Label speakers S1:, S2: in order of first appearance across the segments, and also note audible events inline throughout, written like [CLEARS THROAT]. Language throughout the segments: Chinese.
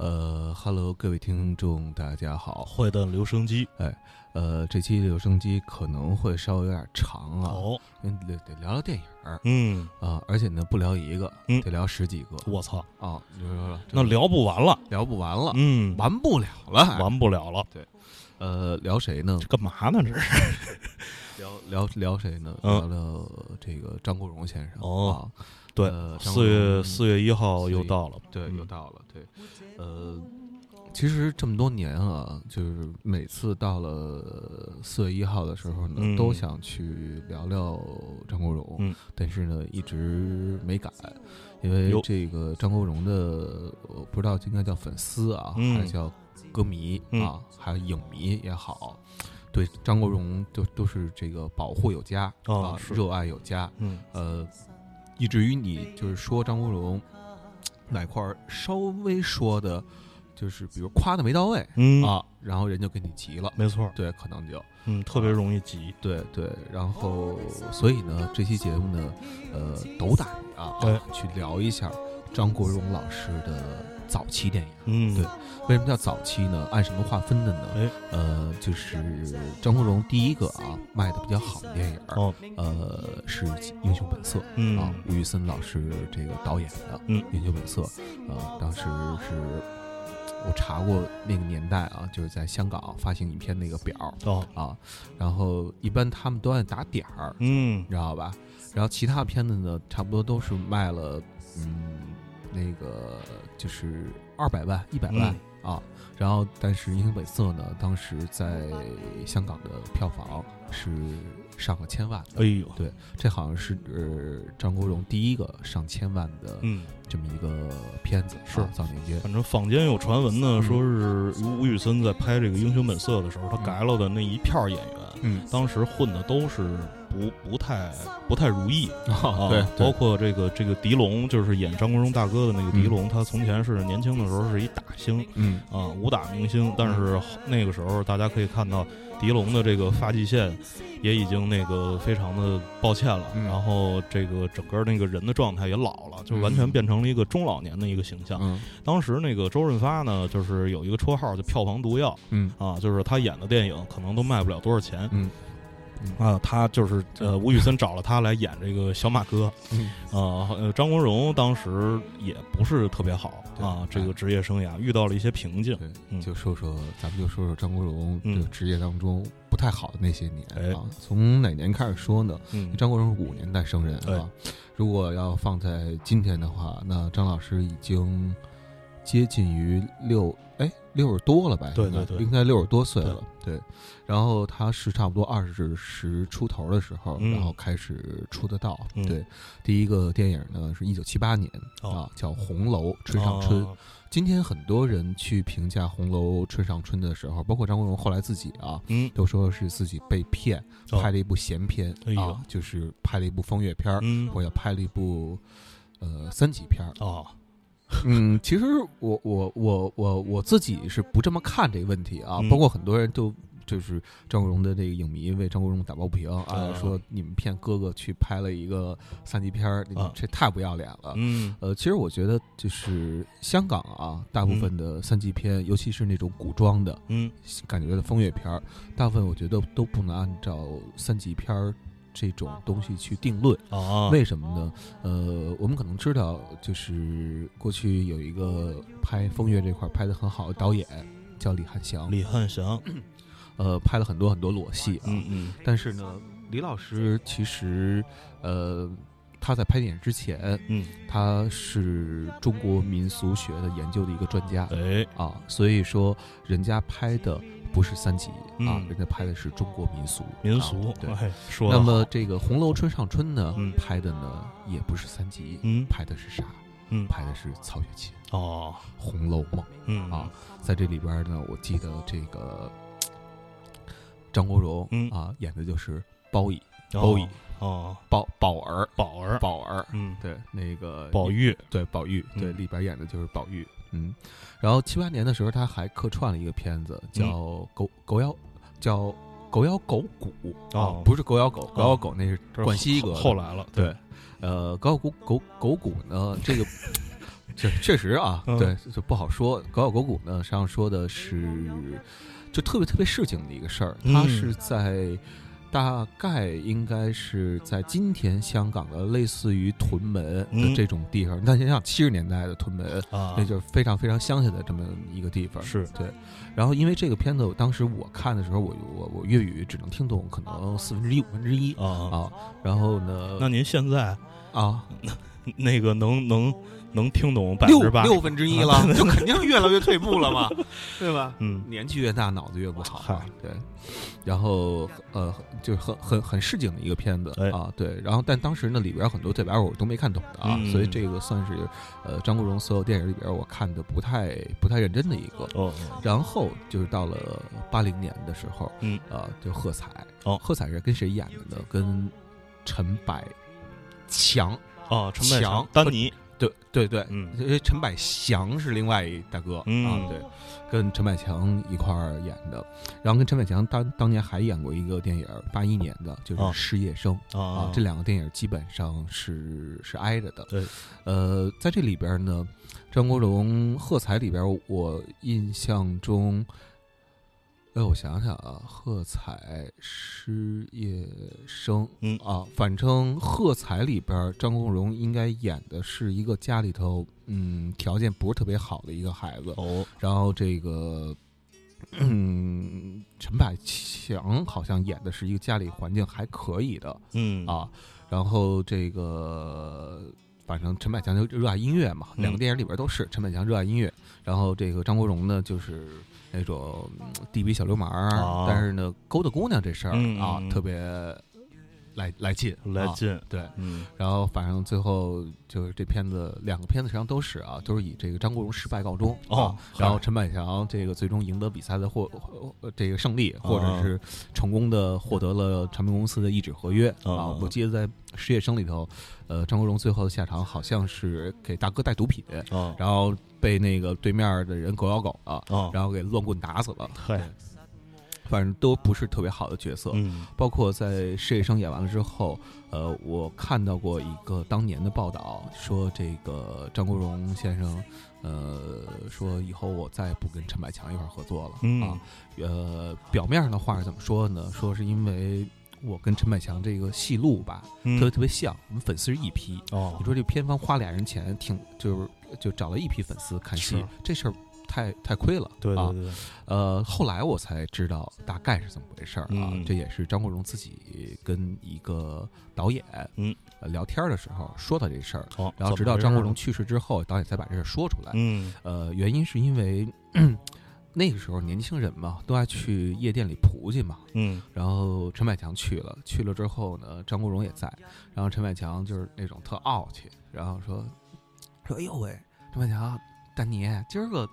S1: 呃，Hello，各位听众，大家好。
S2: 坏蛋留声机，哎
S1: 呃，这期留声机可能会稍微有点长啊，
S2: 哦，
S1: 嗯得得聊聊电影儿。
S2: 嗯，
S1: 啊，而且呢，不聊一个，
S2: 嗯。
S1: 得聊十几个。
S2: 我操，
S1: 啊，
S2: 那聊不完了，
S1: 聊不完了，
S2: 嗯，
S1: 完不了了。还，
S2: 完不了了，对。
S1: 呃，聊谁呢？
S2: 干嘛呢？这是，[LAUGHS]
S1: 聊聊聊谁呢？
S2: 嗯。
S1: 聊聊这个张国荣先生。
S2: 哦。
S1: 啊，
S2: 对四月四月一号又到了，
S1: 对，
S2: 嗯。
S1: 又到了，对，呃，其实这么多年啊，就是每次到了四月一号的时候呢，
S2: 嗯。
S1: 都想去聊聊张国荣，
S2: 嗯。
S1: 但是呢，一直没敢，因为这个张国荣的，我不知道应该叫粉丝啊，
S2: 嗯。
S1: 还是叫歌迷、
S2: 嗯。
S1: 啊，还有影迷也好。对张国荣都都是这个保护有加、啊，热爱有加，
S2: 嗯。
S1: 呃，以至于你就是说张国荣哪块儿稍微说的，就是比如夸的没到位、
S2: 嗯，
S1: 啊，然后人就跟你急了，
S2: 没错，
S1: 对，可能就
S2: 嗯，特别容易急，
S1: 对对，然后所以呢，这期节目呢，呃，斗胆啊，
S2: 对
S1: 去聊一下张国荣老师的早期电影。
S2: 嗯，
S1: 对为什么叫早期呢？按什么划分的呢？
S2: 哎，
S1: 呃，就是张国荣第一个啊卖的比较好的电影，
S2: 哦，
S1: 呃，是《英雄本色》。
S2: 嗯
S1: 啊，吴宇森老师这个导演的《
S2: 嗯
S1: 英雄本色》，呃，当时是我查过那个年代啊，就是在香港发行影片那个表
S2: 哦，
S1: 啊，然后一般他们都按打点儿，
S2: 嗯
S1: 你知道吧？然后其他片子呢，差不多都是卖了，嗯，那个就是二百万、一百万、啊。然后，但是《英雄本色》呢，当时在香港的票房是上了千万的。
S2: 哎呦，
S1: 对，这好像是呃张国荣第一个上千万的
S2: 嗯，
S1: 这么一个片子，
S2: 是
S1: 啊早年间。
S2: 反正坊间有传闻呢，
S1: 嗯
S2: 说是吴宇森在拍这个《英雄本色》的时候，他
S1: 嗯
S2: 改了的那一票演员，
S1: 嗯，
S2: 当时混的都是不不太不太如意。啊，
S1: 对，
S2: 包括这个这个狄龙，就是演张国荣大哥的那个狄
S1: 嗯。
S2: 龙，他从前是年轻的时候是一打星
S1: 嗯。
S2: 啊，武打明星，但是那个时候大家可以看到狄龙的这个发际线也已经那个非常的抱歉了，
S1: 嗯。
S2: 然后这个整个那个人的状态也老了，就完
S1: 嗯
S2: 全变成了一个中老年的一个形象。
S1: 嗯。
S2: 当时那个周润发呢，就是有一个绰号叫票房毒药
S1: 嗯。
S2: 啊，就是他演的电影可能都卖不了多少钱。
S1: 嗯
S2: 啊，他就是呃，吴宇森找了他来演这个小马哥，呃，张国荣当时也不是特别好啊，这个职业生涯遇到了一些瓶颈。
S1: 就说说，咱们就说说张国荣
S2: 这
S1: 个职业当中不太好的那些年
S2: 哎
S1: 啊。从哪年开始说呢？
S2: 嗯，
S1: 张国荣是五年代生人
S2: 对
S1: 啊。如果要放在今天的话，那张老师已经接近于六哎六十多了吧？应该
S2: 对对对
S1: 应该六十多岁了。对，然后他是差不多二十十出头的时候，
S2: 嗯
S1: 然后开始出的道。
S2: 嗯
S1: 对，第一个电影呢是一九七八年
S2: 哦
S1: 啊，叫《红楼春上春》。
S2: 哦
S1: 今天很多人去评价《红楼春上春》的时候，包括张国荣后来自己啊，
S2: 嗯，
S1: 都说是自己被骗，
S2: 哦
S1: 拍了一部闲片、啊，就是拍了一部风月片或者拍了一部呃三级片儿。
S2: 哦，[LAUGHS]
S1: 嗯，其实我我我我我自己是不这么看这个问题啊，
S2: 嗯
S1: 包括很多人都。就是张国荣的这个影迷为张国荣打抱不平啊，
S2: 嗯
S1: 说你们骗哥哥去拍了一个三级片儿，你们
S2: 啊
S1: 这太不要脸了。
S2: 嗯
S1: 呃，其实我觉得就是香港啊，大部分的三级片，尤其是那种古装的
S2: 嗯
S1: 感觉的风月片儿，大部分我觉得都不能按照三级片儿这种东西去定论。
S2: 啊，
S1: 为什么呢？呃，我们可能知道，就是过去有一个拍风月这块拍的很好的导演叫李汉祥，
S2: 李汉祥，[CLEARS THROAT]
S1: 呃，拍了很多很多裸戏啊。
S2: 嗯嗯。
S1: 但是呢，李老师其实，呃，他在拍电影之前，
S2: 嗯，
S1: 他是中国民俗学的研究的一个专家。
S2: 哎，
S1: 啊，所以说人家拍的不是三级啊
S2: 嗯，
S1: 人家拍的是中国民俗。
S2: 民俗
S1: 啊，对。那么这个《红楼春上春》呢
S2: 嗯，
S1: 拍的呢也不是三级，
S2: 嗯。
S1: 拍的是啥？
S2: 嗯。
S1: 拍的是曹雪芹。
S2: 哦，《
S1: 红楼梦。
S2: 嗯》
S1: 啊，在这里边呢，我记得这个张国荣
S2: 嗯。
S1: 啊演的就是包乙，
S2: 哦
S1: 包乙。
S2: 哦，
S1: 宝宝儿，
S2: 宝儿，
S1: 宝儿，
S2: 嗯，
S1: 对，那个
S2: 宝玉，
S1: 对宝玉，对
S2: 嗯。
S1: 里边演的就是宝玉，嗯，然后七八年的时候，他还客串了一个片子，叫
S2: 嗯《
S1: 狗狗咬》，叫《狗咬狗骨》
S2: 哦
S1: 啊，不是狗咬狗，狗咬狗那是冠希哥
S2: 后后来了，
S1: 对，呃，狗咬狗狗狗骨呢，这个确确实啊，
S2: 嗯
S1: 对，就不好说。狗咬狗骨呢，实际上说的是就特别特别市井的一个事儿，它
S2: 嗯
S1: 是在。大概应该是在今天香港的类似于屯门的
S2: 嗯
S1: 这种地方，那你想七十年代的屯门，
S2: 啊
S1: 那就是非常非常乡下的这么一个地方。
S2: 是
S1: 对，然后因为这个片子，当时我看的时候，我我我粤语只能听懂可能四分之一、五分之一。
S2: 啊。
S1: 然后呢，
S2: 那您现在
S1: 啊
S2: 那个能能能听懂百分
S1: 六
S2: 之八？
S1: 六分之一了，[LAUGHS] 就肯定是越来越退步了嘛，[LAUGHS] 对吧？
S2: 嗯
S1: 年纪越大，脑子越不好。对，然后呃，就是很很很市井的一个片子
S2: 哎
S1: 啊。对，然后但当时呢，里边很多对白我都没看懂的啊，
S2: 嗯
S1: 所以这个算是呃张国荣所有电影里边我看的不太不太认真的一个。
S2: 哦
S1: 然后就是到了八零年的时候，
S2: 嗯
S1: 呃，就喝彩。
S2: 哦
S1: 喝彩是跟谁演的呢？跟陈百强。
S2: 哦，陈百
S1: 强
S2: 强、丹尼，
S1: 对对对，
S2: 嗯
S1: 因为陈百祥是另外一大哥、
S2: 嗯
S1: 啊，对，跟陈百强一块儿演的，然后跟陈百强当当年还演过一个电影，八一年的，就是
S2: 哦《
S1: 失业生》
S2: 啊
S1: 啊，这两个电影基本上是是挨着的。
S2: 对，
S1: 呃，在这里边呢，张国荣《喝彩》里边，我印象中。哎，我想想啊，喝彩、失业生，
S2: 嗯。
S1: 啊，反正喝彩里边，张国荣应该演的是一个家里头，嗯，条件不是特别好的一个孩子，
S2: 哦。
S1: 然后这个，嗯，陈百强好像演的是一个家里环境还可以的
S2: 嗯。
S1: 啊，然后这个。反正陈百强就热爱音乐嘛，
S2: 嗯
S1: 两个电影里边都是陈百强热爱音乐，然后这个张国荣呢就是那种嗯地痞小流氓但是呢勾搭姑娘这事儿、
S2: 嗯
S1: 啊
S2: 嗯。
S1: 特别来来劲，啊
S2: 来劲，
S1: 对，
S2: 嗯
S1: 然后反正最后就是这片子两个片子实际上都是啊，都是以这个张国荣失败告终
S2: 哦
S1: 啊然后陈百强这个最终赢得比赛的获呃这个胜利，
S2: 哦
S1: 或者是成功的获得了唱片公司的一纸合约
S2: 哦
S1: 啊。我记得在《失业生》里头，呃，张国荣最后的下场好像是给大哥带毒品，
S2: 哦
S1: 然后被那个对面的人狗咬狗了，
S2: 哦，
S1: 然后给乱棍打死了。
S2: 嗨，
S1: 反正都不是特别好的角色，
S2: 嗯
S1: 包括在《事业生》演完了之后，呃，我看到过一个当年的报道，说这个张国荣先生，呃，说以后我再也不跟陈百强一块儿合作了、
S2: 嗯
S1: 啊。呃，表面上的话是怎么说呢？说是因为我跟陈百强这个戏路吧，
S2: 嗯
S1: 特别特别像，我们粉丝是一批。
S2: 哦
S1: 你说这片方花俩人钱，挺就是就找了一批粉丝看戏，这事儿太太亏了。啊
S2: 对对对，
S1: 呃，后来我才知道大概是怎么回事儿啊。
S2: 嗯
S1: 这也是张国荣自己跟一个导演
S2: 嗯
S1: 呃聊天的时候说的这事儿，
S2: 哦，
S1: 然后直到张国荣去世之后，导演才把这事儿说出来。
S2: 嗯
S1: 呃，原因是因为 [CLEARS THROAT] 那个时候年轻人嘛，都爱去夜店里扑去嘛。
S2: 嗯
S1: 然后陈百强去了，去了之后呢，张国荣也在，然后陈百强就是那种特傲气，然后说说哎呦喂，陈百强，丹尼今儿个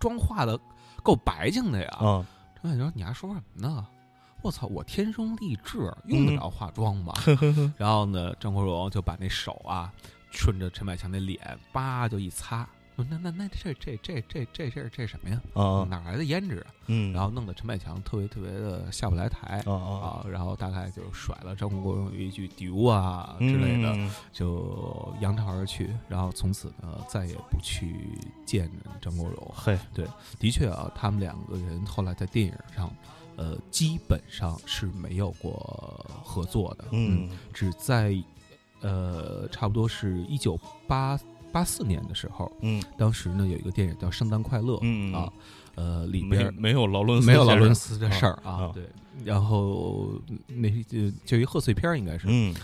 S1: 妆化的够白净的呀。
S2: 啊
S1: 陈百强说你还说什么呢？我操，我天生丽质，用得着化妆吗？然后呢，张国荣就把那手啊，顺着陈百强那脸，叭就一擦。说那那那这这这这这这这什么呀？
S2: 啊
S1: 哪来的胭脂啊？
S2: 嗯，
S1: 然后弄得陈百强特别特别的下不来台
S2: 啊
S1: 然后大概就甩了张国荣一句“丢啊”之类的，
S2: 嗯
S1: 就扬长而去。然后从此呢，再也不去见张国荣。
S2: 嘿，对
S1: 的确啊，他们两个人后来在电影上，呃，基本上是没有过合作的。
S2: 嗯
S1: 只在呃，差不多是一九八八四年的时候，
S2: 嗯。
S1: 当时呢有一个电影叫《圣诞快乐》
S2: 嗯
S1: 啊，呃，里边
S2: 没有劳伦斯
S1: 没有劳伦斯的事儿
S2: 啊
S1: 对。然后那就就一贺岁片应该是，
S2: 嗯。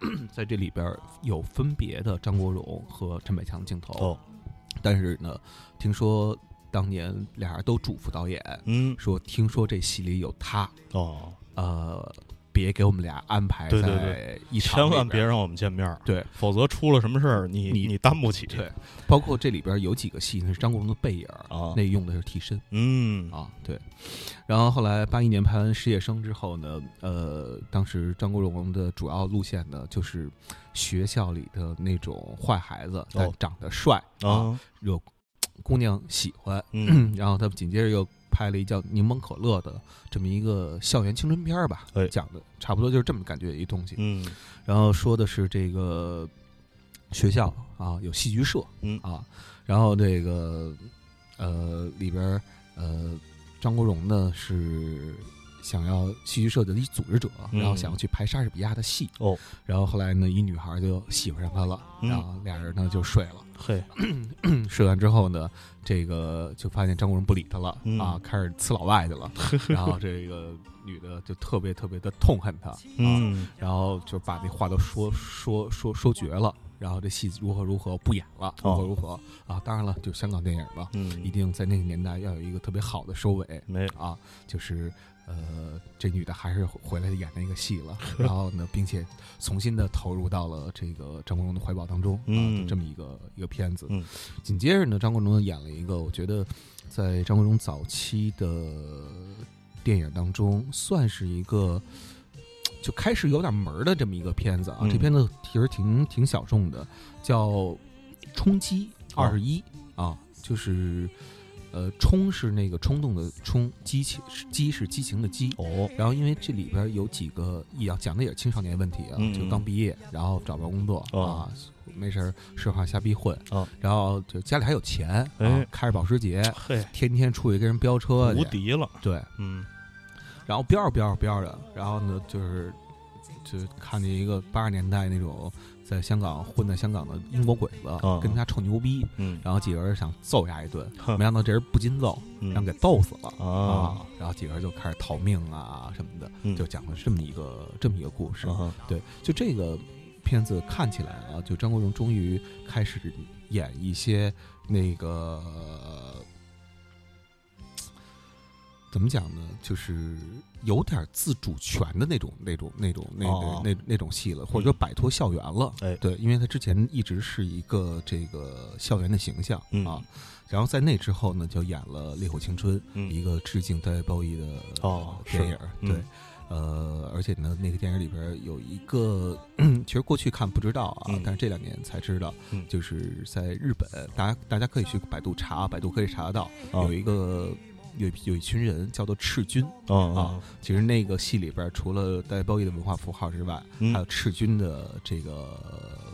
S2: [CLEARS THROAT]
S1: 在这里边有分别的张国荣和陈百强的镜头，
S2: 哦。
S1: 但是呢，听说当年俩人都嘱咐导演
S2: 嗯。
S1: 说，听说这戏里有他，
S2: 哦，
S1: 呃，别给我们俩安排
S2: 对对
S1: 在一场
S2: 千万别让我们见面儿，
S1: 对。
S2: 否则出了什么事儿，你
S1: 你
S2: 你担不起。
S1: 对，包括这里边有几个戏是张国荣的背影，
S2: 啊。
S1: 那用的是替身。
S2: 嗯。
S1: 啊，对。然后后来八一年拍完《失业生》之后呢，呃，当时张国荣的主要路线呢，就是学校里的那种坏孩子，长得帅啊，
S2: 啊。
S1: 惹姑娘喜欢。
S2: 嗯 [CLEARS THROAT]
S1: 然后他紧接着又拍了一叫《柠檬可乐》的这么一个校园青春片儿吧，
S2: 哎
S1: 讲的差不多就是这么感觉一东西。
S2: 嗯
S1: 然后说的是这个学校啊，啊，有戏剧社，
S2: 嗯
S1: 啊，然后这个呃里边儿呃张国荣呢是想要戏剧社的一组织者，
S2: 嗯。
S1: 然后想要去拍莎士比亚的戏，
S2: 哦，
S1: 然后后来呢一女孩就喜欢上他了，
S2: 嗯。
S1: 然后俩人呢就睡了。
S2: 嘿，[CLEARS THROAT]
S1: 睡完之后呢，这个就发现张国荣不理他了、
S2: 嗯。
S1: 啊，开始呲老外去了。[LAUGHS] 然后这个女的就特别特别的痛恨他，啊，
S2: 嗯。
S1: 然后就把那话都说说说说绝了。然后这戏如何如何不演了，如何如何、啊！当然了，就香港电影嘛，一
S2: 嗯，
S1: 定在那个年代要有一个特别好的收尾
S2: 没。
S1: 啊，就是呃，这女的还是回来演那个戏了，[LAUGHS] 然后呢，并且重新的投入到了这个张国荣的怀抱当中啊，这么一个一个片子。
S2: 嗯
S1: 紧接着呢，张国荣演了一个，我觉得在张国荣早期的电影当中，算是一个就开始有点门儿的这么一个片子啊。
S2: 嗯
S1: 这片子其实挺挺小众的，叫《冲击二十一》啊，就是呃，冲是那个冲动的冲，激情激是激情的激。
S2: 哦，
S1: 然后，因为这里边有几个也要讲的也是青少年问题啊，
S2: 嗯
S1: 就刚毕业，然后找不着工作、
S2: 哦。
S1: 啊，没事儿社会上瞎逼混，
S2: 哦。
S1: 然后就家里还有钱，
S2: 哎。
S1: 啊，开着保时捷，
S2: 嘿，
S1: 天天出去跟人飙车，
S2: 无敌了，
S1: 对，
S2: 嗯。
S1: 然后飙着飙着飙着，然后呢，就是就看见一个八十年代那种在香港混在香港的英国鬼子，
S2: 嗯。
S1: 跟他臭牛逼，
S2: 嗯，
S1: 然后几个人想揍他一顿，没想到这人不禁揍，
S2: 嗯。
S1: 让给揍死了。
S2: 啊，
S1: 然后几个人就开始逃命啊什么的，
S2: 嗯。
S1: 就讲了这么一个这么一个故事。
S2: 啊
S1: 对，就这个片子看起来啊，就张国荣终于开始演一些那个怎么讲呢，就是有点自主权的那种、那种、那种、那
S2: 哦。
S1: 那那那种戏了，或者说摆脱校园了。
S2: 哎。
S1: 对，因为他之前一直是一个这个校园的形象
S2: 嗯
S1: 啊。然后在那之后呢，就演了《烈火青春》，
S2: 嗯。
S1: 一个致敬大卫鲍伊的
S2: 哦
S1: 电影对，呃，而且呢，那个电影里边有一个，[CLEARS THROAT] 其实过去看不知道啊，
S2: 嗯。
S1: 但是这两年才知道，
S2: 嗯。
S1: 就是在日本，大家大家可以去百度查，百度可以查得到，
S2: 哦。
S1: 有一个有有一群人叫做赤军。
S2: 啊
S1: 啊，其实那个戏里边除了带褒义的文化符号之外，
S2: 嗯
S1: 还有赤军的这个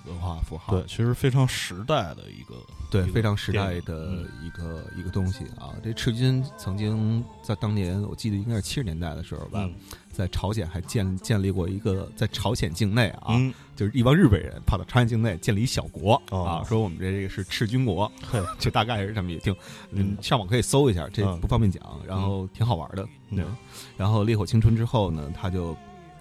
S1: 文化符号。
S2: 对，其实非常时代的一个
S1: 对，非常时代的
S2: 嗯。
S1: 一个、一个东西啊。这赤军曾经在当年，我记得应该是七十年代的时候吧，
S2: 嗯。
S1: 在朝鲜还建建立过一个，在朝鲜境内啊，
S2: 嗯。
S1: 就是一帮日本人跑到朝鲜境内建立一小国、
S2: 哦。
S1: 啊，说我们这个是赤军国，
S2: 嘿。[LAUGHS]
S1: 就大概是这么一听，
S2: 嗯。
S1: 上网可以搜一下，这
S2: 嗯。
S1: 不方便讲，然后挺好玩的。
S2: 嗯。
S1: 对，然后烈火青春之后呢，他就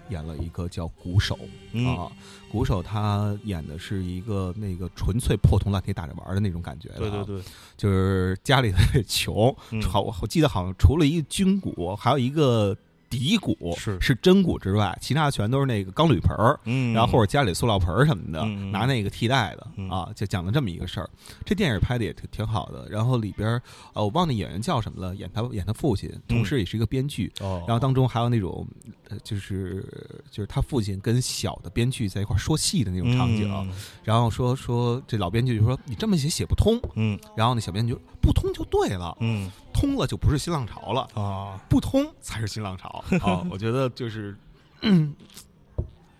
S1: 演了一个叫鼓手。
S2: 嗯
S1: 啊，鼓手他演的是一个那个纯粹破铜烂铁打着玩的那种感觉的、
S2: 对对，对，
S1: 就是家里特别穷，
S2: 嗯
S1: 好，我记得好像除了一个军鼓，还有一个底鼓
S2: 是
S1: 是真鼓之外，其他全都是那个钢铝盆儿。
S2: 嗯，
S1: 然后或者家里塑料盆儿什么的，拿那个替代的、
S2: 嗯
S1: 啊，就讲了这么一个事儿。这电影拍的也挺挺好的。然后里边儿呃，我忘了演员叫什么了，演他演他父亲，同时也是一个编剧。
S2: 哦，
S1: 然后当中还有那种，呃，就是就是他父亲跟小的编剧在一块儿说戏的那种场景，然后说说这老编剧就说你这么写写不通，
S2: 嗯
S1: 然后那小编剧不通就对了，
S2: 嗯
S1: 通了就不是新浪潮了，
S2: 啊，
S1: 不通才是新浪潮啊！[LAUGHS] 我觉得就是，嗯，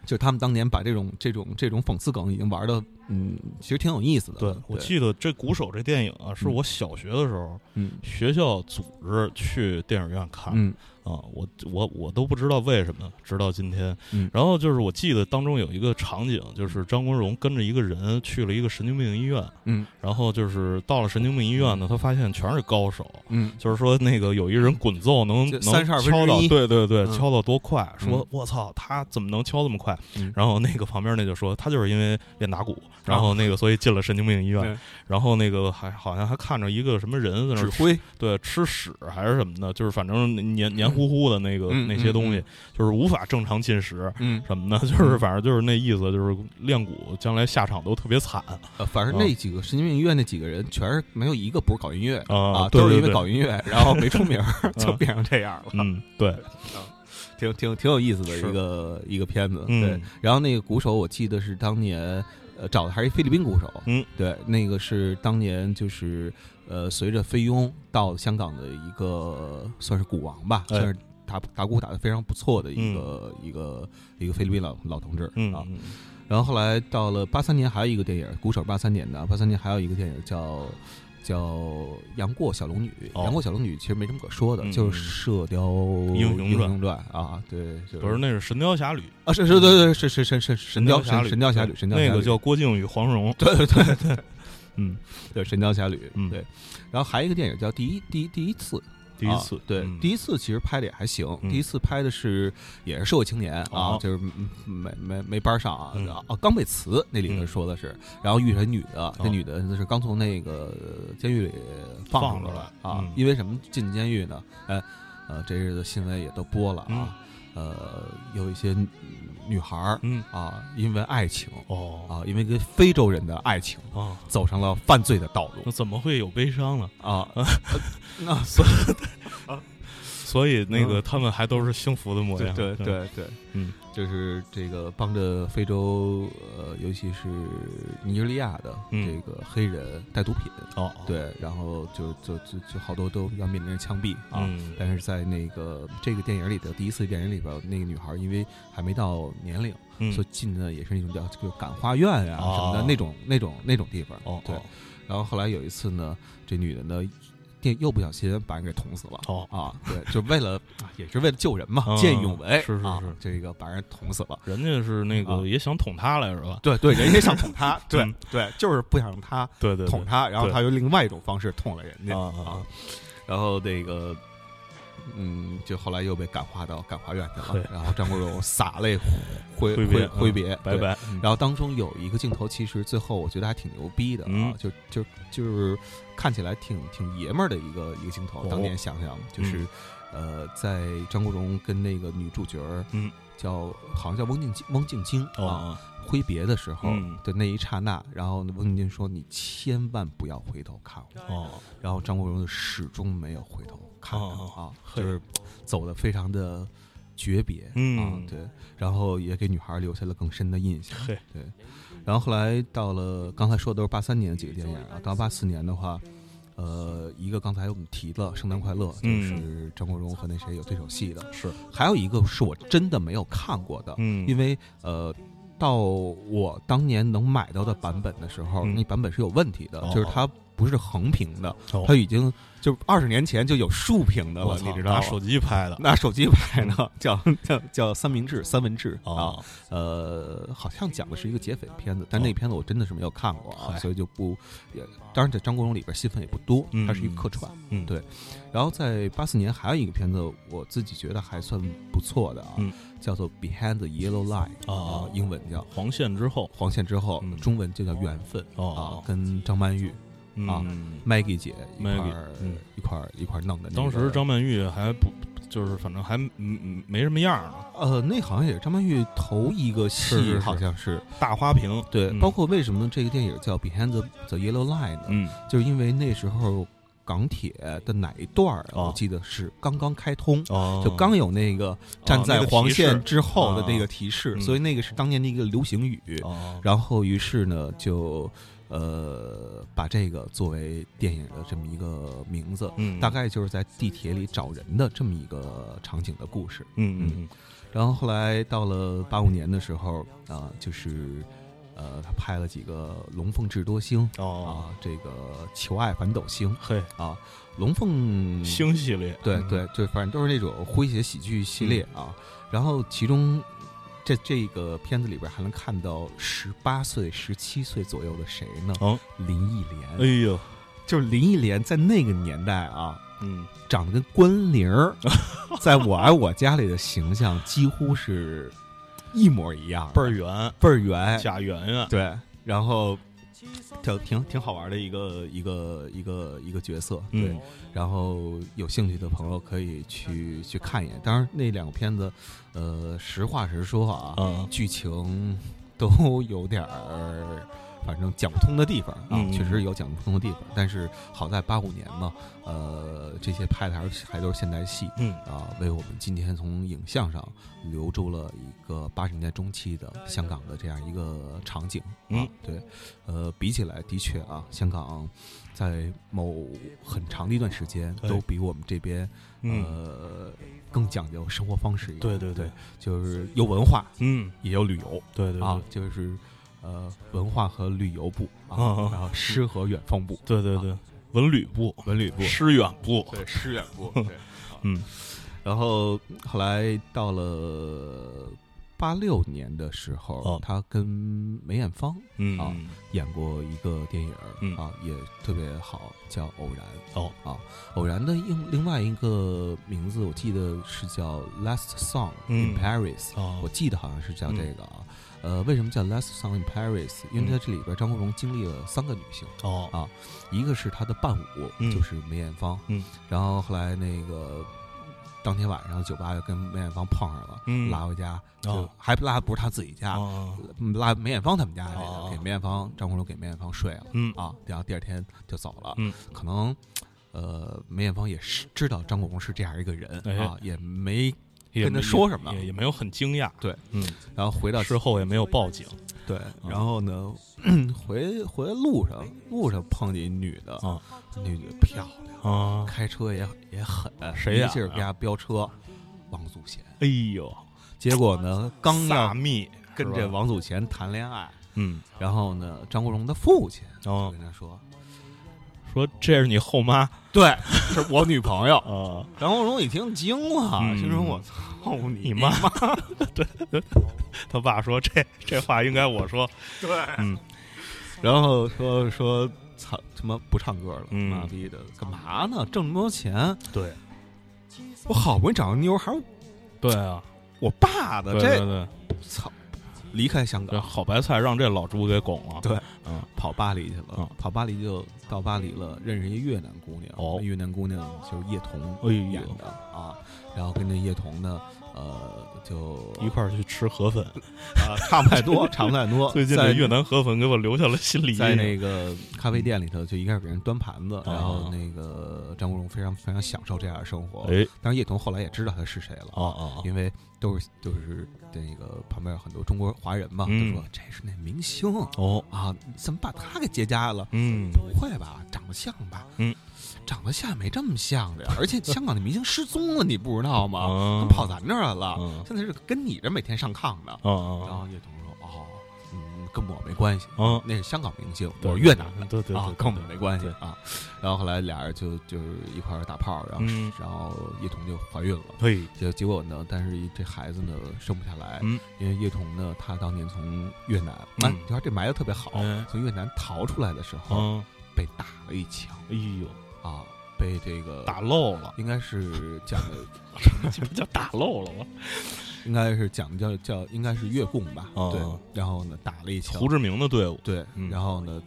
S1: 就是他们当年把这种这种这种讽刺梗已经玩的，嗯，其实挺有意思的。
S2: 对我记得这鼓手这电影啊，是
S1: 嗯
S2: 我小学的时候
S1: 嗯
S2: 学校组织去电影院看
S1: 嗯
S2: 啊，我我我都不知道为什么，直到今天。
S1: 嗯
S2: 然后就是我记得当中有一个场景，就是张国荣跟着一个人去了一个神经病医院，
S1: 嗯
S2: 然后就是到了神经病医院呢，他发现全是高手，
S1: 嗯
S2: 就是说那个有一人滚奏能
S1: 就
S2: 能
S1: 32分之
S2: 敲到，对对对，
S1: 嗯
S2: 敲到多快？说
S1: 嗯
S2: 我操，他怎么能敲这么快
S1: 嗯？
S2: 然后那个旁边那就说他就是因为练打鼓，然后那个 [LAUGHS] 所以进了神经病医院
S1: 对，
S2: 然后那个还好像还看着一个什么人在那儿
S1: 指挥，
S2: 对吃屎还是什么的，就是反正黏黏糊糊的那个
S1: 嗯
S2: 那些东西
S1: 嗯，
S2: 就是无法正常进食。
S1: 嗯，
S2: 什么的，就是反正就是那意思，就是练鼓将来下场都特别惨
S1: 呃，反正那几个神经病医院那几个人，全是没有一个不是搞音乐的
S2: 啊
S1: 啊，都是因为搞音乐，然后没出名 [LAUGHS] 就变成这样了。
S2: 嗯，对，[LAUGHS]
S1: 挺挺挺有意思的一个一个片子。
S2: 嗯
S1: 对，然后那个鼓手，我记得是当年呃找的还是一菲律宾鼓手。
S2: 嗯，
S1: 对，那个是当年就是呃随着菲佣到香港的一个算是鼓王吧，
S2: 哎
S1: 算是打打鼓打得非常不错的一个、一个一个菲律宾老老同志啊。然后后来到了八三年，还有一个电影，鼓手八三年的，八三年还有一个电影叫叫《杨过小龙女》。
S2: 哦
S1: 杨过小龙女其实没什么可说的，
S2: 嗯
S1: 就是《射雕
S2: 英雄传
S1: 雄传》啊，对，就是
S2: 不是，那是《神雕侠侣》，
S1: 啊，是是，对对是是是是神雕
S2: 侠
S1: 神神雕侠侣，神雕侠侣
S2: 那个叫郭靖与黄蓉。
S1: 对对对对，
S2: 嗯，[LAUGHS]
S1: 对神雕侠侣，
S2: 嗯
S1: 对。然后还有一个电影叫《第一第一第一次》，
S2: 第一次
S1: 啊，对，
S2: 嗯
S1: 第一次其实拍的也还行。
S2: 嗯
S1: 第一次拍的是也是社会青年啊，
S2: 哦
S1: 就是嗯没没没班上啊。
S2: 嗯
S1: 啊，刚被辞那里头
S2: 嗯
S1: 说的是，然后遇上女的，这
S2: 哦
S1: 女的是刚从那个监狱里放出来啊
S2: 嗯。
S1: 因为什么进监狱呢？哎，呃，这日子新闻也都播了
S2: 嗯
S1: 啊。呃，有一些女女孩儿
S2: 嗯，
S1: 啊，因为爱情
S2: 哦
S1: 啊，因为跟非洲人的爱情，
S2: 啊，
S1: 走上了犯罪的道路
S2: 那怎么会有悲伤呢？
S1: 啊。[LAUGHS] 那
S2: 所以 [LAUGHS] 所以那个他们还都是幸福的模样。
S1: 对对对对，
S2: 嗯，
S1: 就是这个帮着非洲呃，尤其是尼日利亚的
S2: 嗯
S1: 这个黑人带毒品，
S2: 哦，
S1: 对，然后就就就就好多都要面临着枪毙啊。
S2: 嗯
S1: 但是在那个这个电影里的第一次电影里边，那个女孩因为还没到年龄，
S2: 嗯
S1: 所以进的也是那种叫这个感化院啊、
S2: 哦
S1: 什么的那种那种那种地方。对。然后后来有一次呢，这女的呢，电又不小心把人给捅死了。
S2: 哦
S1: 啊，对，就为了也是为了救人嘛，
S2: 嗯
S1: 见义勇为，啊
S2: 是是是
S1: 这个把人捅死了。
S2: 人家是那
S1: 啊
S2: 个也想捅他来是吧？
S1: 对对，人家想捅他，[LAUGHS] 对
S2: 嗯
S1: 对，就是不想让他
S2: 对对，
S1: 捅他，然后他用另外一种方式捅了人家
S2: 啊，
S1: 然后那个。嗯，就后来又被感化到感化院去
S2: 对。
S1: 了，然后张国荣洒泪挥
S2: 挥
S1: 挥别，对
S2: 拜拜。嗯。
S1: 然后当中有一个镜头，其实最后我觉得还挺牛逼的啊，
S2: 嗯。
S1: 就就就是看起来挺挺爷们儿的一个一个镜头。
S2: 哦。
S1: 当年想想，就是、呃，在张国荣跟那个女主角儿，
S2: 嗯，
S1: 叫好像叫翁静汪静晶啊
S2: 哦，
S1: 挥别的时候
S2: 嗯。
S1: 的那一刹那，然后翁静晶说：“你千万不要回头看我。”
S2: 哦，
S1: 然后张国荣就始终没有回头看
S2: 哦
S1: 啊，就是走的非常的诀别，
S2: 嗯。
S1: 啊，对，然后也给女孩留下了更深的印象，
S2: 嘿，
S1: 对。然后后来到了刚才说的都是八三年的几个电影啊，到八四年的话，呃，一个刚才我们提了《圣诞快乐》，就
S2: 嗯
S1: 是张国荣和那谁有对手戏的，
S2: 是，
S1: 还有一个是我真的没有看过的，
S2: 嗯，
S1: 因为呃。到我当年能买到的版本的时候，
S2: 嗯。
S1: 那版本是有问题的，
S2: 哦。
S1: 就是它不是横屏的，
S2: 哦。
S1: 它已经就二十年前就有竖屏的了，你知道吗？
S2: 拿手机拍的。
S1: 拿手机拍的，[LAUGHS] 叫叫叫三明治三文治啊，
S2: 哦，
S1: 呃，好像讲的是一个劫匪片子，但那片子我真的是没有看过啊，
S2: 嗨。
S1: 所以就不也，当然在张国荣里边戏份也不多，
S2: 嗯。
S1: 它是一个客串。
S2: 嗯，
S1: 对。然后在八四年还有一个片子，我自己觉得还算不错的啊，
S2: 嗯。
S1: 叫做《Behind the Yellow Line》
S2: 啊
S1: 啊，英文叫
S2: 黄线之后，
S1: 黄线之后，
S2: 嗯。
S1: 中文就叫缘分
S2: 哦。
S1: 啊，跟张曼玉、啊
S2: 嗯
S1: ，Maggie 姐一块
S2: Maggie，
S1: 一块儿一块儿弄的。
S2: 当时张曼玉还不就是反正还嗯嗯没什么样呢，
S1: 呃，那好像也是张曼玉头一个戏，好像是
S2: 大花瓶，
S1: 对。
S2: 嗯
S1: 包括为什么这个电影叫《Behind the the Yellow Line》呢？
S2: 嗯
S1: 就是因为那时候港铁的哪一段我记得是刚刚开通。
S2: 哦，
S1: 就刚有那个站在黄线之后的那个提示，
S2: 嗯
S1: 所以那个是当年的一个流行语。
S2: 哦，
S1: 然后于是呢，就呃把这个作为电影的这么一个名字，
S2: 嗯，
S1: 大概就是在地铁里找人的这么一个场景的故事。
S2: 嗯嗯
S1: 然后后来到了八五年的时候啊、就是呃，他拍了几个《龙凤智多星》啊，这个《求爱反斗星》
S2: 嘿，
S1: 啊，龙凤
S2: 星系列，对
S1: 对对，就反正都是那种诙谐喜剧系列啊。然后其中这这个片子里边还能看到十八岁、十七岁左右的谁呢？
S2: 哦，
S1: 林忆莲，
S2: 哎呦，
S1: 就是林忆莲在那个年代啊，
S2: 嗯，
S1: 长得跟关凌儿，在我爱我家里的形象几乎是一模一样，
S2: 倍儿圆，
S1: 倍儿圆，
S2: 贾圆圆，
S1: 对，然后就挺挺好玩的一个一个一个一个角色，对。
S2: 嗯
S1: 然后有兴趣的朋友可以去去看一眼。当然，那两个片子，呃，实话实说啊，
S2: 嗯
S1: 剧情都有点儿反正讲不通的地方啊，
S2: 嗯
S1: 确实有讲不通的地方。但是好在八五年嘛，呃，这些拍的还是还都是现代戏
S2: 嗯
S1: 啊，为我们今天从影像上留住了一个八十年代中期的香港的这样一个场景。啊
S2: 嗯，
S1: 对，呃，比起来的确啊，香港在某很长的一段时间都比我们这边
S2: 嗯，
S1: 呃更讲究生活方式一点。
S2: 对对对
S1: 对，就是有文化
S2: 嗯，
S1: 也有旅游。
S2: 对对
S1: 啊，就是呃文化和旅游部啊，然后诗和远方部，
S2: 对对对，文旅部、
S1: 文旅部，
S2: 诗远部，
S1: 对诗远部，对，[LAUGHS]
S2: 嗯。
S1: 然后后来到了八六年的时候，
S2: 哦。
S1: 他跟梅艳芳
S2: 嗯。
S1: 啊演过一个电影儿，
S2: 嗯。
S1: 啊，也特别好，叫《偶然》。
S2: 哦。
S1: 啊，偶然的另另外一个名字，我记得是叫《Last Song
S2: 嗯。
S1: In Paris》，
S2: 哦。
S1: 我记得好像是叫这个啊。呃，为什么叫《Last Song in Paris》？因为在这里边，张国荣经历了三个女性，
S2: 哦。
S1: 啊一个是他的伴舞，
S2: 嗯。
S1: 就是梅艳芳，
S2: 嗯，
S1: 然后后来那个当天晚上酒吧就跟梅艳芳碰上了，
S2: 嗯
S1: 拉回家，就
S2: 哦
S1: 还不拉不是他自己家，拉梅艳芳他们家去给梅艳芳张国荣给梅艳芳睡了。
S2: 嗯
S1: 啊，然后第二天就走了。
S2: 嗯，
S1: 可能，呃，梅艳芳也是知道张国荣是这样一个人、
S2: 哎
S1: 啊，也没
S2: 也
S1: 跟他说什么
S2: 也也没有很惊讶，
S1: 对，
S2: 嗯，
S1: 然后回到
S2: 之后也没有报警。
S1: 对，然后呢，[CLEARS THROAT] 回回来路上路上碰见一女的，
S2: 啊
S1: 女的漂亮，
S2: 啊，
S1: 开车也也狠，
S2: 谁呀
S1: 一劲儿给他飙车，王祖贤。
S2: 哎呦，
S1: 结果呢，刚要
S2: 撒蜜
S1: 跟
S2: 是吧
S1: 这王祖贤谈恋爱，
S2: 嗯。
S1: 然后呢，张国荣的父亲就
S2: 哦
S1: 跟他说
S2: 说这是你后妈：“
S1: 对，[LAUGHS] 是我女朋友。”
S2: 啊，
S1: 张国荣一听惊了，
S2: 嗯
S1: 心说：“我操你
S2: 你妈！”他爸说这这话应该我说，
S1: 对，
S2: 嗯
S1: 然后说说操他妈不唱歌了，
S2: 嗯
S1: 妈逼的，干嘛呢？挣那么多钱，
S2: 对
S1: 我好不容易找个妞儿，还是
S2: 对啊，
S1: 我爸的，
S2: 对对
S1: 这
S2: 对，
S1: 操，离开香
S2: 这
S1: 港，
S2: 好白菜让这老猪给拱了，
S1: 对，
S2: 嗯。
S1: 跑巴黎去了，
S2: 嗯。
S1: 跑巴黎就到巴黎了，认识一越南姑娘，越南姑娘就是叶童演的啊，然后跟着叶童呢，呃，就
S2: 一块儿去吃河粉。
S1: 啊，差不太多，[LAUGHS] 差不太多。
S2: 最近
S1: 在
S2: 越南河粉给我留下了心理。
S1: 在那个咖啡店里头，就一开始给人端盘子，然后
S2: 哦
S1: 那个张国荣非常非常享受这样的生活。
S2: 哎
S1: 但是，叶童后来也知道他是谁了，
S2: 啊啊
S1: 因为都是就是那个旁边有很多中国华人嘛，
S2: 嗯
S1: 都说这是那明星
S2: 哦
S1: 啊，怎么把他给结痂了？
S2: 嗯
S1: 不会吧，长得像吧？
S2: 嗯，
S1: 长得像没这么像的呀。而且 [LAUGHS] 香港的明星失踪了，你不知道吗？
S2: 怎
S1: 么跑咱这儿来了，
S2: 嗯
S1: 现在是跟你这每天上炕呢。
S2: 啊
S1: 然后叶童说：“哦，嗯，跟我没关系，
S2: 嗯
S1: 那是香港明星，我是越南的，
S2: 对对对，
S1: 啊跟我们没关系啊。”然后后来俩人就就是一块儿打炮，然后、
S2: 嗯
S1: 然后叶童就怀孕了。
S2: 对
S1: 结结果呢，但是这孩子呢生不下来，
S2: 嗯
S1: 因为叶童呢，他当年从越南，你看这埋的特别好，
S2: 哎
S1: 从越南逃出来的时候、
S2: 啊
S1: 被打了一枪
S2: 哎呦
S1: 啊，被这个
S2: 打漏了，
S1: 应该是讲的，
S2: 什么叫打漏了吗？[LAUGHS]
S1: 应该是讲的叫叫应该是越共吧，
S2: 哦
S1: 对，然后呢打了一枪
S2: 胡，志明的队伍
S1: 对，
S2: 嗯
S1: 然后呢，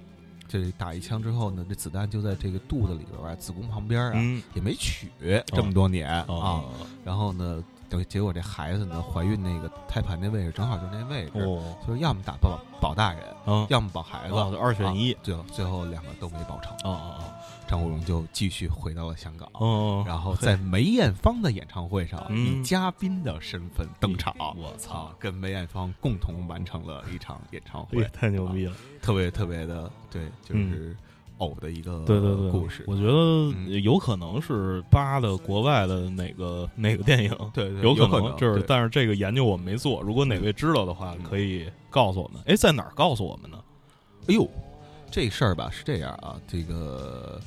S1: 这打一枪之后呢，这子弹就在这个肚子里边儿啊，子宫旁边啊，
S2: 嗯
S1: 也没取这么多年、啊。
S2: 哦
S1: 然后呢，等结果这孩子呢，怀孕那个胎盘那位置正好就是那位置，
S2: 哦
S1: 就是要么打保保大人，
S2: 嗯
S1: 要么保孩子，
S2: 哦二选一
S1: 啊最后最后两个都没保成。
S2: 哦哦哦
S1: 张国荣就继续回到了香港。
S2: 哦哦，
S1: 然后在梅艳芳的演唱会上，
S2: 嗯
S1: 以嘉宾的身份登场，
S2: 我操
S1: 啊，跟梅艳芳共同完成了一场演唱会，
S2: 太牛逼了！
S1: 特别特别的，对，就是偶的一个
S2: 对对对，
S1: 故事。
S2: 我觉得
S1: 嗯
S2: 有可能是扒的国外的哪个哪个电影，
S1: 对对，
S2: 有
S1: 可
S2: 能，就是但是这个研究我们没做。如果哪位知道的话，
S1: 嗯
S2: 可以告诉我们。哎，在哪儿告诉我们呢？
S1: 哎呦，这事儿吧是这样啊，这个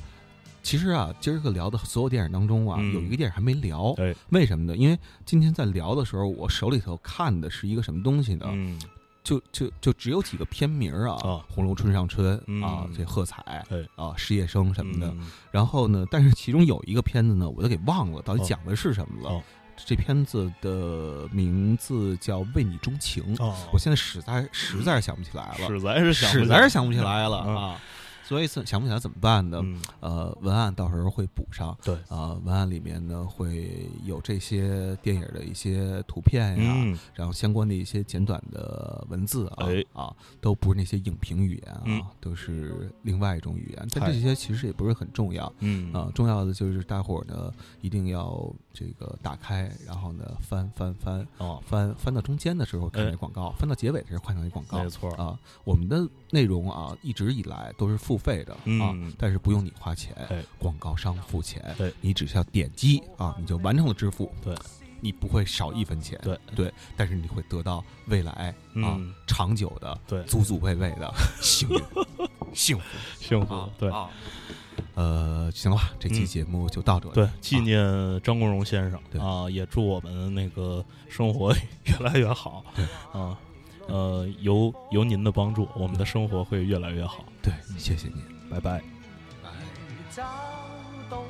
S1: 其实啊，今儿个聊的所有电影当中啊，
S2: 嗯
S1: 有一个电影还没聊，
S2: 哎，
S1: 为什么呢？因为今天在聊的时候，我手里头看的是一个什么东西呢？
S2: 嗯
S1: 就就就只有几个片名儿啊，
S2: 啊
S1: 红楼春上春》
S2: 嗯
S1: 啊，这喝彩
S2: 哎
S1: 啊，失业生什么的。
S2: 嗯
S1: 然后呢，但是其中有一个片子呢，我都给忘了，到底
S2: 哦
S1: 讲的是什么了。
S2: 哦
S1: 这片子的名字叫《为你钟情》，
S2: 哦，
S1: 我现在实在实在是想不起来了，
S2: 实在是想不起
S1: 实在是想不起来了
S2: 嗯
S1: 啊。所以想不起来怎么办呢？
S2: 嗯。
S1: 呃，文案到时候会补上。
S2: 对。
S1: 呃，文案里面呢会有这些电影的一些图片呀，
S2: 嗯。
S1: 然后相关的一些简短的文字啊、
S2: 哎。
S1: 啊，都不是那些影评语言啊，
S2: 嗯。
S1: 都是另外一种语言。但这些其实也不是很重要。
S2: 嗯。
S1: 啊、重要的就是大伙儿呢一定要这个打开，然后呢翻翻翻
S2: 哦，
S1: 翻翻到中间的时候看
S2: 哎
S1: 这广告，翻到结尾的时候看到一广告。
S2: 没。错，
S1: 啊，我们的内容啊，一直以来都是付费的、啊
S2: 嗯，
S1: 但是不用你花钱，
S2: 哎。
S1: 广告商付钱，
S2: 对。
S1: 你只需要点击啊，你就完成了支付，
S2: 对，
S1: 你不会少一分钱，
S2: 对。
S1: 对，但是你会得到未来啊、
S2: 嗯。
S1: 长久的、
S2: 对。
S1: 祖祖辈辈的 [LAUGHS] 幸运、幸福。[LAUGHS]
S2: 幸福
S1: 啊，
S2: 对。
S1: 啊。呃，行了吧，这期
S2: 嗯
S1: 节目就到这里。
S2: 对，纪念张国荣先生
S1: 对
S2: 啊，也祝我们那个生活越来越好。
S1: 对
S2: 啊，呃，有有您的帮助，我们的生活会越来越好。
S1: 对，谢谢您。
S2: 拜拜。
S3: 找到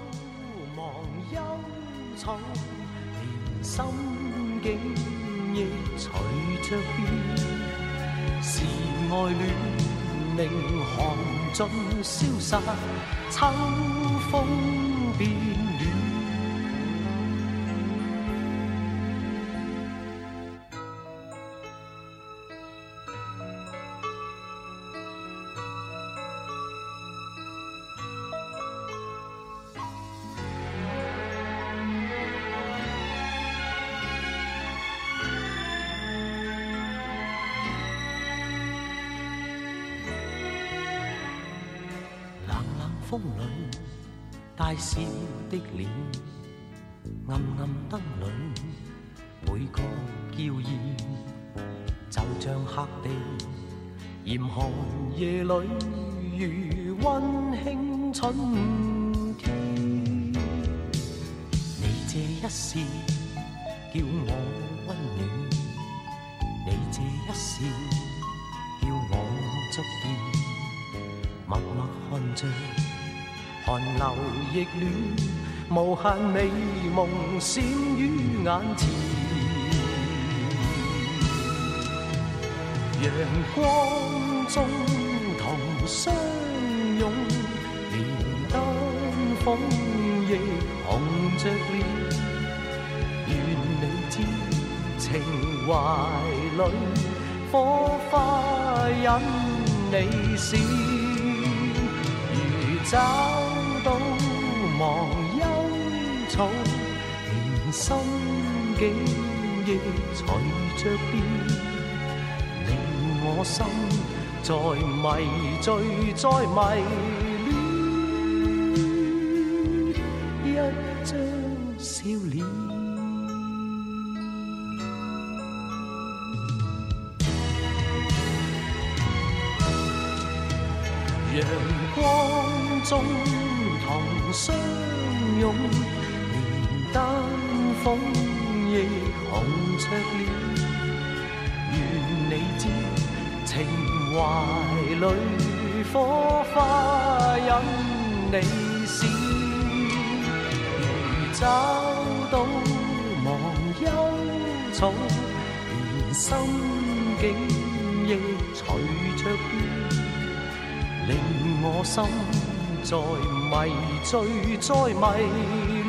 S3: 尽，消散，秋风变。風裏，大笑的臉，暗暗燈裏，每個嬌豔，就像黑地，嚴寒夜裏如溫馨春天。你這一笑，叫我溫暖；你這一笑，叫我觸電。默默看着，寒流亦暖，無限美夢閃於眼前。陽光中同相擁，連丹鳳亦紅着臉。願你知情懷裏火花引你闪。如找忘憂草，連心境亦隨着變，令我心在迷醉，在迷戀一張笑臉。陽光中同相擁，連丹鳳亦紅着臉。願你知情懷裏火花因你閃，如找到忘憂草，連心境亦隨着變。令我心在迷醉，在迷。